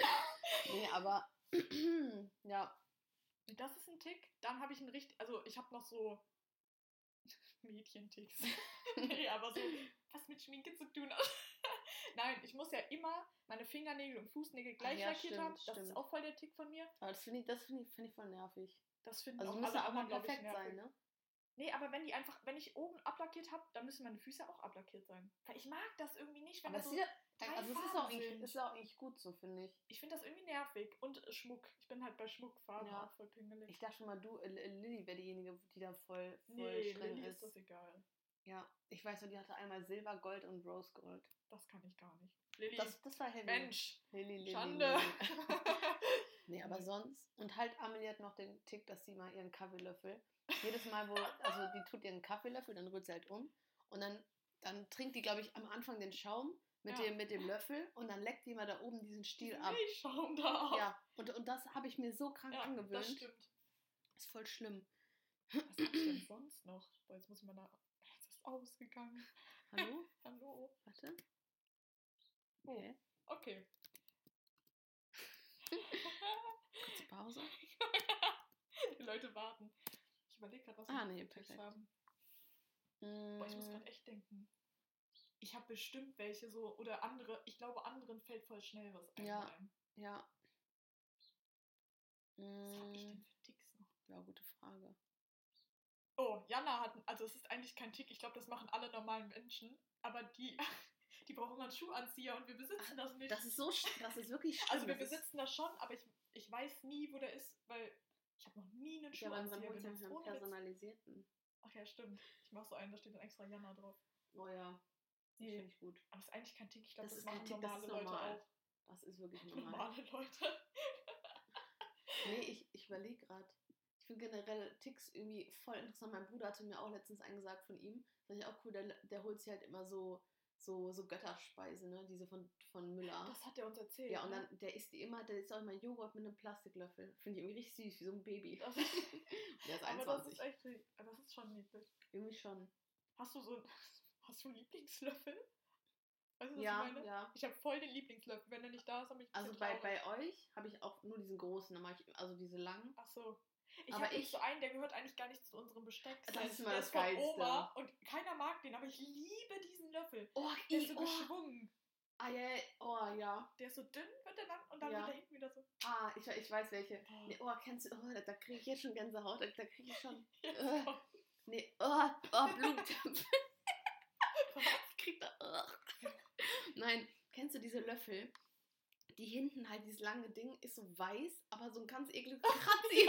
Nee, aber ja, das ist ein Tick. Dann habe ich einen richtig, also ich habe noch so, Mädchenticks. nee, aber so, was mit Schminke zu tun hat. Nein, ich muss ja immer meine Fingernägel und Fußnägel gleich ja, lackiert stimmt, haben. Das ist stimmt. auch voll der Tick von mir. Aber das finde ich, das finde ich, finde ich voll nervig. Das finden Also auch muss alle ja auch mal perfekt sein, ne? Nee, aber wenn die einfach, wenn ich oben ablackiert habe, dann müssen meine Füße auch ablackiert sein. Weil ich mag das irgendwie nicht, wenn Aber das so, drei also es ist auch, eigentlich, sind. ist auch eigentlich gut so, finde ich. ich finde das irgendwie nervig. Und Schmuck. Ich bin halt bei Schmuckfarben Ja. auch voll pingelig. Ich dachte schon mal, du, äh, Lilly wäre diejenige, die da voll, voll nee, streng Lilly ist. ist das egal. Ja, ich weiß nur, die hatte einmal Silber, Gold und Rose Gold. Das kann ich gar nicht. Lilly, Das, das war heavy. Mensch, Lilly, Lilly, Schande. Lilly. Nee, aber sonst. Und halt Amelie hat noch den Tick, dass sie mal ihren Kaffeelöffel. Jedes Mal, wo. Also die tut ihren Kaffeelöffel, dann rührt sie halt um. Und dann, dann trinkt die, glaube ich, am Anfang den Schaum mit, Ja. dem, mit dem Löffel und dann leckt die mal da oben diesen Stiel ab. Milchschaum da ab. Ja, und, und das habe ich mir so krank Ja, das angewöhnt. stimmt. Ist voll schlimm. Was hab ich denn sonst noch? Boah, jetzt muss ich mal nach. Jetzt ist ausgegangen. Hallo? Hallo. Warte. Oh. Okay. Okay. Kurze Pause. Die Leute warten. Ich überlege gerade, was Ah, wir nee, Tipps perfekt. haben. Boah, ich muss Mm, gerade echt denken. Ich habe bestimmt welche so, oder andere, ich glaube, anderen fällt voll schnell was ein. Ja. ein. Ja. Was habe ich Mm, denn für Ticks noch? Ja, gute Frage. Oh, Jana hat, also es ist eigentlich kein Tick, ich glaube, das machen alle normalen Menschen, aber die, die brauchen einen Schuhanzieher und wir besitzen das nicht. Das ist so, das ist wirklich schlimm. also wir das besitzen das schon, aber ich, ich weiß nie, wo der ist, weil ich habe noch nie einen Ja, Schuhanzieher holt benutzt. Witz. personalisierten. Ach ja, stimmt. Ich mache so einen, da steht dann extra Jana drauf. Oh ja, das Nee, finde ich gut. aber es ist eigentlich kein Tick, ich glaube, Das das, machen Tick, das normale ist Leute normal. auch. Das ist wirklich normal. Normale Leute. Nee, ich, ich überlege gerade. Ich finde generell Ticks irgendwie voll interessant. Mein Bruder hatte mir auch letztens einen gesagt von ihm. Das ich auch cool, der, der holt sich halt immer so, so, so Götterspeise, ne? Diese von, von Müller. Das hat er uns erzählt. ja, und ne? dann, der isst die immer, der isst auch immer Joghurt mit einem Plastiklöffel. Finde ich irgendwie richtig süß, wie so ein Baby. Das, der ist aber das 21. ist echt, das ist schon niedlich. irgendwie schon. Hast du so, hast du einen Lieblingslöffel? Weißt du, was Ja, ich meine? ja. Ich habe voll den Lieblingslöffel. Wenn er nicht da ist, bin ich Also bei, bei euch habe ich auch nur diesen großen, dann mache ich also diese langen. Ach so. Ich habe ich- so einen, der gehört eigentlich gar nicht zu unserem Besteck. Das ist immer der das ist von Geilste. Oma und keiner mag den, aber ich liebe diesen Löffel. Oh, Der ist so oh, geschwungen. ah, ja, oh, ja. Der ist so dünn, wird der lang und dann Ja. wieder hinten wieder so. Ah, ich, ich weiß welche. Oh. Nee, oh, kennst du, oh, da, da kriege ich jetzt schon Gänsehaut, da, da kriege ich schon. Äh. Nee, oh, oh Blumentopf. ich krieg da. Oh. Nein, kennst du diese Löffel? Die hinten halt, dieses lange Ding ist so weiß, aber so ein ganz ekliges Kratzi.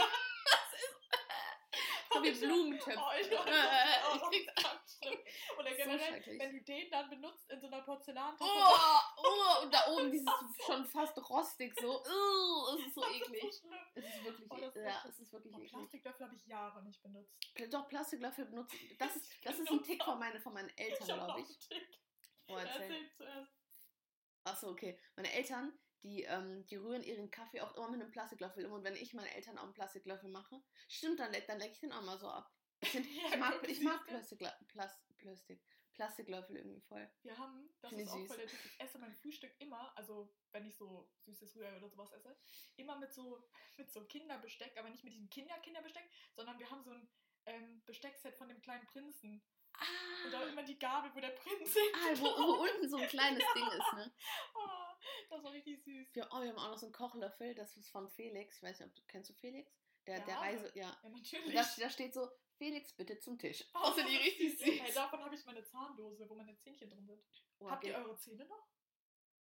So wie Blumentöpfe. Oh, ich weiß, oh, ich krieg das ist ganz schlimm. Oder So generell, schrecklich. wenn du den dann benutzt in so einer Porzellantasse. Oh, oh, und da oben dieses schon fast rostig so. Oh, es ist so eklig. Ist so. Es ist wirklich, Oh, das ist ja, echt- es ist wirklich Oh, eklig. Plastiklöffel habe ich Jahre nicht benutzt. Doch, Plastiklöffel benutzen. Das ist, das ist ein Tick von, meine, von meinen Eltern, glaube ich. Tick. Oh, erzähl. Erzähl zuerst. Achso, okay. Meine Eltern, die, ähm, die rühren ihren Kaffee auch immer mit einem Plastiklöffel um. Und wenn ich meinen Eltern auch einen Plastiklöffel mache, stimmt, dann, dann lecke ich den auch mal so ab. Ich, Ja, mag, ich mag du? Plastikla Plas Plastik, Plastiklöffel irgendwie voll. Wir haben, das Finde ist ich auch süß. voll der Tipp, ich esse mein Frühstück immer, also wenn ich so süßes Rührei oder sowas esse, immer mit so, mit so Kinderbesteck, aber nicht mit diesem Kinder-Kinderbesteck, sondern wir haben so ein ähm, Besteckset von dem kleinen Prinzen. Und da Ah, immer die Gabel, wo der Prinz sitzt. ah wo, wo unten so ein kleines Ding ist, ne? Oh, das war richtig süß. Wir, oh, wir haben auch noch so einen Kochlöffel, das ist von Felix. Ich weiß nicht, ob du kennst du Felix? Der, Der der. Reise, ja. Ja, natürlich. da, da steht so, Felix, bitte zum Tisch. Oh, sind die richtig süß. Hey, davon habe ich meine Zahndose, wo meine Zähnchen drin sind. Oh, Habt ihr ge- eure Zähne noch?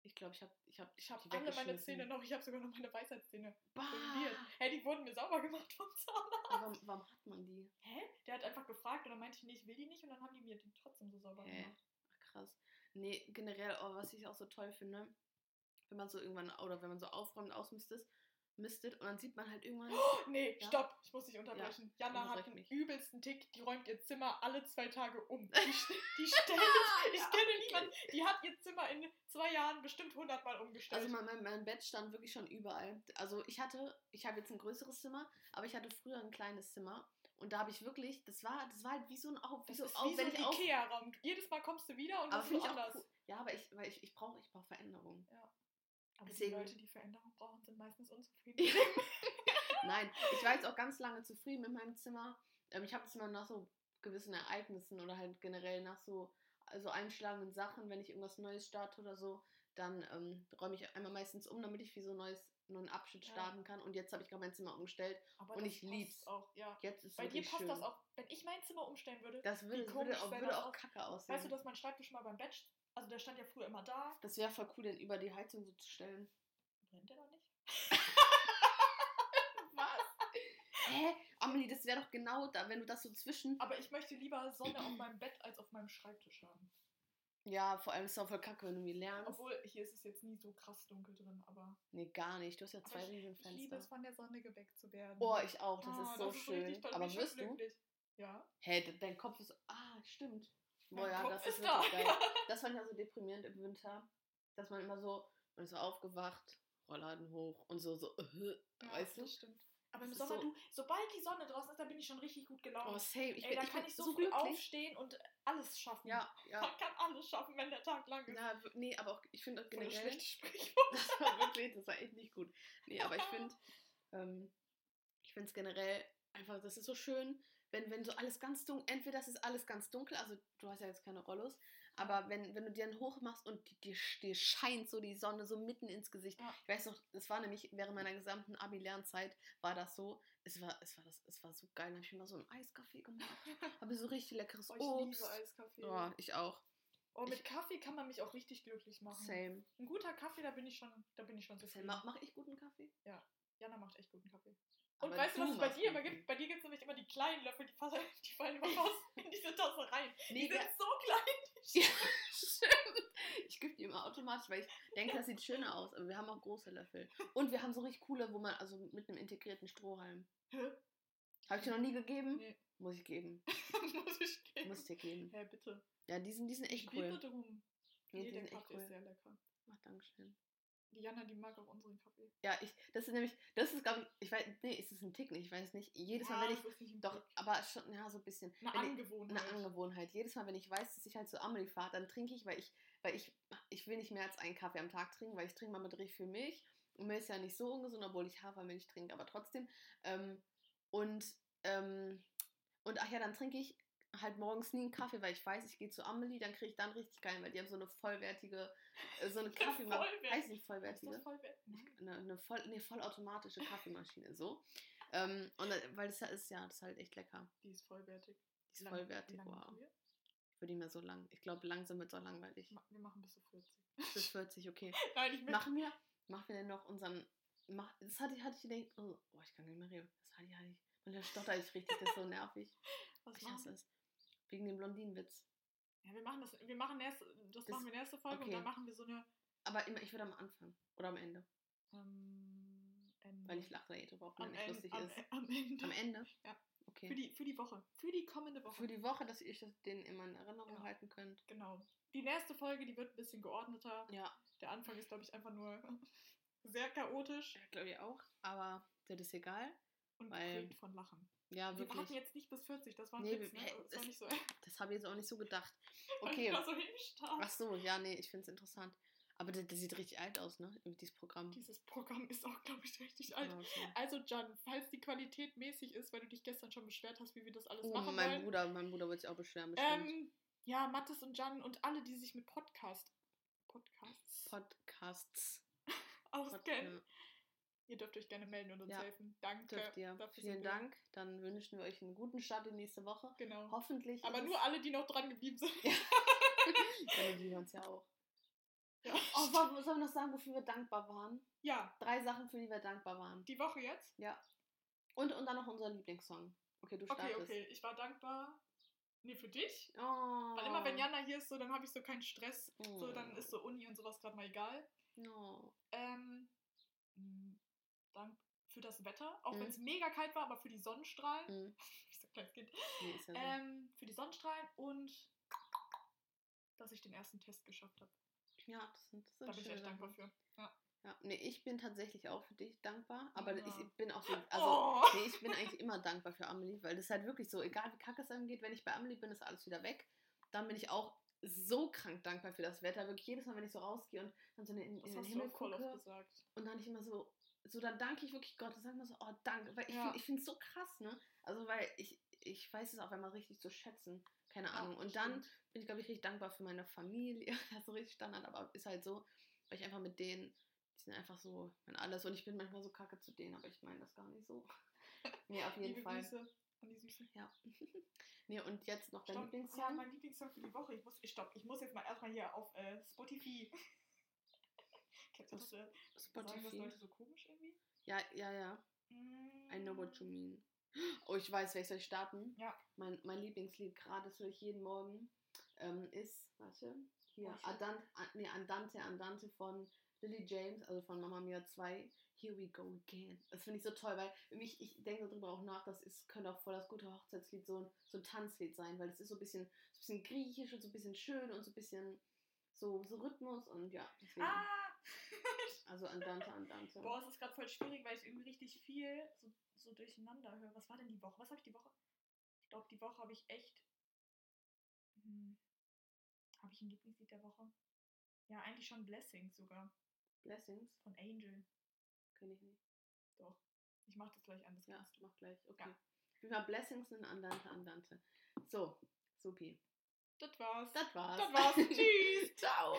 ich glaube, ich habe ich hab, Ich habe die alle meine. Zähne noch. Ich habe sogar noch meine Weisheitszähne. Hey, die wurden mir sauber gemacht vom Zahnarzt. Warum, warum hat man die? Hä? Der hat einfach gefragt und dann meinte ich, nee, ich will die nicht und dann haben die mir die trotzdem so sauber Hä? gemacht. Ach, krass. Nee, generell, oh, was ich auch so toll finde, wenn man so irgendwann, oder wenn man so aufräumt, ausmistet, mistet und dann sieht man halt irgendwann. Oh, nee, Ja? stopp, ich muss dich unterbrechen. Jana hat einen mich. übelsten Tick, die räumt ihr Zimmer alle zwei Tage um. Die, die stellt, ich Ja, kenne niemanden, die hat ihr Zimmer in zwei Jahren bestimmt hundertmal umgestellt. Also mein, mein, mein Bett stand wirklich schon überall. Also ich hatte, ich habe jetzt ein größeres Zimmer, aber ich hatte früher ein kleines Zimmer. Und da habe ich wirklich, das war, das war halt wie so ein Auf, wie so, ist auf, wie so ein Ikea-Raum. Jedes Mal kommst du wieder und aber das ist woanders. cool. Ja, aber ich, weil ich, ich brauche ich brauch Veränderung. Aber Deswegen- die Leute, die Veränderung brauchen, sind meistens unzufrieden. Nein, ich war jetzt auch ganz lange zufrieden mit meinem Zimmer. Ähm, ich habe es immer noch so gewissen Ereignissen oder halt generell nach so also einschlagenden Sachen, wenn ich irgendwas Neues starte oder so, dann ähm, räume ich einmal meistens um, damit ich wie so ein neues neuen Abschnitt Ja. starten kann. Und jetzt habe ich gerade mein Zimmer umgestellt. Aber Und ich lieb's. auch, ja. Jetzt ist Bei dir passt schön. das auch, wenn ich mein Zimmer umstellen würde. Das würde, würde, auch, würde auch kacke aussehen. Weißt du, dass mein Schreibtisch mal beim Bett, also der stand ja früher immer da. das wäre voll cool, den über die Heizung so zu stellen. Brennt der doch nicht? Was? Hä? Amelie, das wäre doch genau da, wenn du das so zwischen. Aber ich möchte lieber Sonne auf meinem Bett als auf meinem Schreibtisch haben. Ja, vor allem ist es auch voll kacke, wenn du mir lernst. Obwohl, hier ist es jetzt nie so krass dunkel drin, aber, Nee, gar nicht. Du hast ja zwei ich, ich liebe es, von der Sonne geweckt zu werden. Oh, ich auch. Das Ah, ist so schön. richtig Aber wirst du? glücklich. Ja. Hä, de- dein Kopf ist. Ah, stimmt. Boah, ja, das ist ist da. wirklich geil. Das fand ich auch so deprimierend im Winter. Dass man immer so. Man ist so aufgewacht, Rollladen hoch und so, so. Ja, weißt du? stimmt. Aber im Sommer, so- du, sobald die Sonne draußen ist, dann bin ich schon richtig gut gelaunt. Oh, same. Ich Ey, bin, dann ich kann ich so, so früh aufstehen und alles schaffen. Ja, ja. Man kann alles schaffen, wenn der Tag lang ist. W- nee, aber auch, ich finde auch generell. Das war wirklich, das war echt nicht gut. Nee, aber ich finde, ähm, ich finde es generell einfach, das ist so schön, wenn, wenn so alles ganz dunkel, entweder das ist alles ganz dunkel, also du hast ja jetzt keine Rollos, aber wenn, wenn du dir einen hoch machst und dir, dir scheint so die Sonne so mitten ins Gesicht. Ja. Ich weiß noch, das war nämlich während meiner gesamten Abi-Lernzeit war das so, es war, es war das, es war so geil, dann habe ich mir mal so einen Eiskaffee gemacht, habe so richtig leckeres Oh, ich Obst. liebe Eiskaffee. Oh, ich auch. Oh, mit Ich- Kaffee kann man mich auch richtig glücklich machen. Same. Ein guter Kaffee, da bin ich schon, da bin ich schon zufrieden. Mach, mach ich guten Kaffee? Jana macht echt guten Kaffee. Und weißt du, was es bei dir immer gibt? Bei dir gibt es nämlich immer die kleinen Löffel, die, fallen- die fallen immer raus in diese Tasse rein. Nee, die sind so klein. Ja, stimmt. Ich gebe die immer automatisch, weil ich denke, das sieht schöner aus. Aber wir haben auch große Löffel. Und wir haben so richtig coole, wo man, also mit einem integrierten Strohhalm. Hä? Habe ich dir noch nie gegeben? Nee. Muss ich geben. Muss ich geben. Muss ich dir geben. Ja, bitte. Ja, die sind, die sind echt Ich bitte cool. drum. Nee, die sind echt Kaffee ist cool. sehr lecker. Ach, Dankeschön. Die Jana, die mag auch unseren Kaffee. Ja, ich, das ist nämlich, das ist, glaube ich, ich weiß, nee, ist es ein Tick nicht, ich weiß nicht. Jedes Mal, wenn ich, doch, Tick. aber schon, ja, so ein bisschen. Eine wenn ich, Angewohnheit. eine Angewohnheit. Jedes Mal, wenn ich weiß, dass ich halt zu Amelie fahre, dann trinke ich, weil ich, weil ich, ich will nicht mehr als einen Kaffee am Tag trinken, weil ich trinke mal mit richtig viel Milch. Und Milch ist ja nicht so ungesund, obwohl ich Hafermilch trinke, aber trotzdem. Ähm, und, ähm, und ach ja, dann trinke ich halt morgens nie einen Kaffee, weil ich weiß, ich gehe zu Amelie, dann kriege ich dann richtig geil, weil die haben so eine vollwertige, so eine Kaffeemaschine. Vollwertig. Heißt nicht ist vollwertige? das voll wert? eine, eine, voll, nee, vollautomatische Kaffeemaschine, so. Ähm, und da- weil das ja ist, ja, das ist halt echt lecker. Die ist vollwertig. Die ist Wie lange- vollwertig, wow. Ich würde nicht mehr so lang. Ich glaube, langsam wird es auch langweilig. Wir machen bis zu 40. Bis 40, okay. Nein, ich. Machen wir, machen wir denn noch unseren. Mach, das hatte ich, hatte ich gedacht. Oh, oh, ich kann nicht mehr reden. Das hatte ich, hatte ich. Und da stotter ich richtig, das ist so nervig. Was Ich hasse es. Wegen dem Blondinenwitz. Ja, wir machen das. Wir machen erst, das, Das- machen wir in der ersten Folge und okay. dann machen wir so eine. Aber immer, ich würde am Anfang. Oder am Ende. Ähm, Ende. Weil ich lache eh drüber, auch wenn Ende, lustig am, ist. am Ende. Am Ende? Ja. Okay. Für die, für die Woche. Für die kommende Woche. Für die Woche, dass ihr euch den immer in Erinnerung Ja. halten könnt. genau. Die nächste Folge, die wird ein bisschen geordneter. Ja, Der Anfang ist, glaube ich, einfach nur sehr chaotisch glaube ich auch. Aber das ist egal. und Weil- von Lachen. Ja, Wir warten wirklich. jetzt nicht bis 40, das war Nee, Witz, ne? Das war es- nicht so. Das habe ich jetzt auch nicht so gedacht. Okay. so. Ach so, ja, nee, ich finde es interessant. Aber das, das sieht richtig alt aus, ne? Dieses Programm. Dieses Programm ist auch, glaube ich, richtig alt. Okay. Also, Jan, falls die Qualität mäßig ist, weil du dich gestern schon beschwert hast, wie wir das alles Oh, machen mein wollen. Bruder, mein Bruder wird sich auch beschweren, bestimmt. Ähm, ja, Mathis und Jan und alle, die sich mit Podcast, Podcasts Podcasts. auskennen. Ja, Ihr dürft euch gerne melden und uns Ja, helfen. Danke. Vielen wir- Dank. Dann wünschen wir euch einen guten Start in nächste Woche. Genau. Hoffentlich. Aber nur alle, die noch dran geblieben sind. es, ja, die hören es ja auch. Ja. Oh, wollen sollen wir noch sagen, wofür wir dankbar waren? ja, Drei Sachen, für die wir dankbar waren. die Woche jetzt. Ja. Und, und dann noch unser Lieblingssong. Okay, du Okay, startest. okay. Ich war dankbar. Nee, für dich. Oh. Weil immer, wenn Jana hier ist, so, dann habe ich so keinen Stress. Oh. So, dann ist so Uni und sowas gerade mal egal. Oh. Ähm, mh, Dank für das Wetter, auch Mhm. wenn es mega kalt war, aber für die Sonnenstrahlen. Hm. Ich so ein kleines Kind. Nee, ja. Ähm, für die Sonnenstrahlen und dass ich den ersten Test geschafft habe. ja, das sind, das sind Da bin ich echt dankbar für. Ja. Ja, nee, ich bin tatsächlich auch für dich dankbar, aber Ja. ich bin auch so, also, oh! nee, ich bin eigentlich immer dankbar für Amelie, weil das ist halt wirklich so, egal wie kacke es einem geht, wenn ich bei Amelie bin, ist alles wieder weg. Dann bin ich auch so krank dankbar für das Wetter, wirklich jedes Mal, wenn ich so rausgehe und dann so in, in, den Himmel gucke gesagt. und dann ich immer so, so dann danke ich wirklich Gott und sage mal so, oh danke, weil ich Ja. finde es so krass, ne? Also weil ich, ich weiß es auf einmal richtig zu schätzen. Keine Ja, Ahnung. das Und dann bin ich, glaube ich, richtig dankbar für meine Familie. Das ist so richtig Standard, aber ist halt so, weil ich einfach mit denen, die sind einfach so mein alles. Und ich bin manchmal so kacke zu denen, aber ich meine das gar nicht so. nee, auf jeden Fall. Grüße an die Süßen. Ja. nee, und jetzt noch dein Stopp, Lieblingssong? Ja, mein Lieblingssong für die Woche. Ich muss, ich, stopp, ich muss jetzt mal erstmal hier auf äh, Spotify. Kennst du das? äh, Sagen das Spotify. Leute so komisch irgendwie? Ja, ja, ja. I know what you mean. Oh, ich weiß, welches soll ich starten? Ja. Mein, mein Lieblingslied, gerade das höre ich jeden Morgen, ähm, ist, warte, hier, Oh. Andante, nee, Andante, Andante von Lily James, also von Mamma Mia 2. Here we go again. Das finde ich so toll, weil mich, ich denke darüber auch nach, das ist, könnte auch voll das gute Hochzeitslied so ein, so ein Tanzlied sein, weil es ist so ein bisschen, so ein bisschen griechisch und so ein bisschen schön und so ein bisschen so, so Rhythmus und ja, deswegen. Ah! Also Andante, Andante. Boah, es ist gerade voll schwierig, weil ich irgendwie richtig viel so, so durcheinander höre. Was war denn die Woche? Was habe ich die Woche? Ich glaube, die Woche habe ich echt. Hm, habe ich ein Lieblingslied der Woche? Ja, eigentlich schon Blessings sogar. Blessings, Von Angel. Kenne ich nicht. Doch. Ich mache das gleich an. Das Ja, mach gleich. Okay. Ja. Will mal Blessings in Andante, Andante. So, supi. Das war's. Das war's. Das war's. Tschüss. Ciao.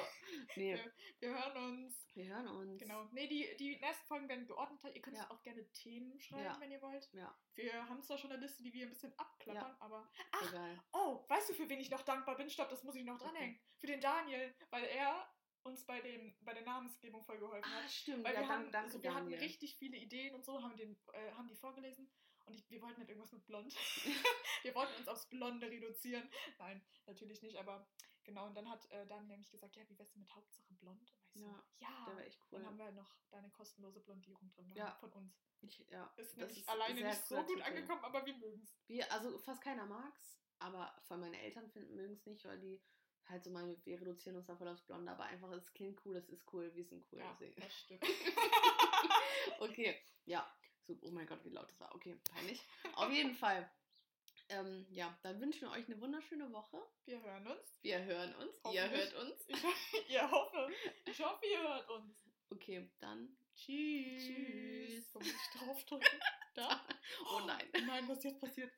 Nee, Ja. Wir hören uns. wir hören uns. Genau. Nee, die, die nächsten Folgen werden geordneter. Ihr könnt Ja. auch gerne Themen schreiben, Ja. wenn ihr wollt. Ja, Wir haben zwar schon eine Liste, die wir ein bisschen abklappern, aber. Ach, egal. Oh, weißt du, für wen ich noch dankbar bin? Stopp, das muss ich noch dranhängen. Für den Daniel, weil er uns bei, dem, bei der Namensgebung voll geholfen Ah, hat. stimmt. Weil ja, wir, dank, haben, danke, also wir hatten richtig viele Ideen und so, haben, den, äh, haben die vorgelesen und ich, wir wollten halt irgendwas mit blond. wir wollten uns aufs Blonde reduzieren. Nein, natürlich nicht, aber genau. Und dann hat äh, Daniel nämlich gesagt, ja, wie wär's denn mit Hauptsache blond? So, Ja, ja. Der war echt cool. Dann haben wir halt noch deine kostenlose Blondierung drin gehabt Ja. von uns. Ich, ja, Ist das nämlich ist alleine nicht so gut angekommen, aber wir mögen es. Wir, also fast keiner mag's, aber vor allem meine Eltern finden mögen es nicht, weil die halt so meinen, wir reduzieren uns da voll aufs Blonde, aber einfach, es klingt cool, es ist cool, wir sind cool. Ja, deswegen. das stimmt. Okay, ja. So, oh mein Gott, wie laut das war. Okay, peinlich. Auf jeden Fall. Ähm, ja, dann wünschen wir euch eine wunderschöne Woche. wir hören uns. Wir hören uns. Ihr hört uns. Ich, ihr hoffe. Ich hoffe, ihr hört uns. Okay, dann. Tschüss. Tschüss. Muss ich draufdrücken? Da? Oh nein. Nein, was ist jetzt passiert?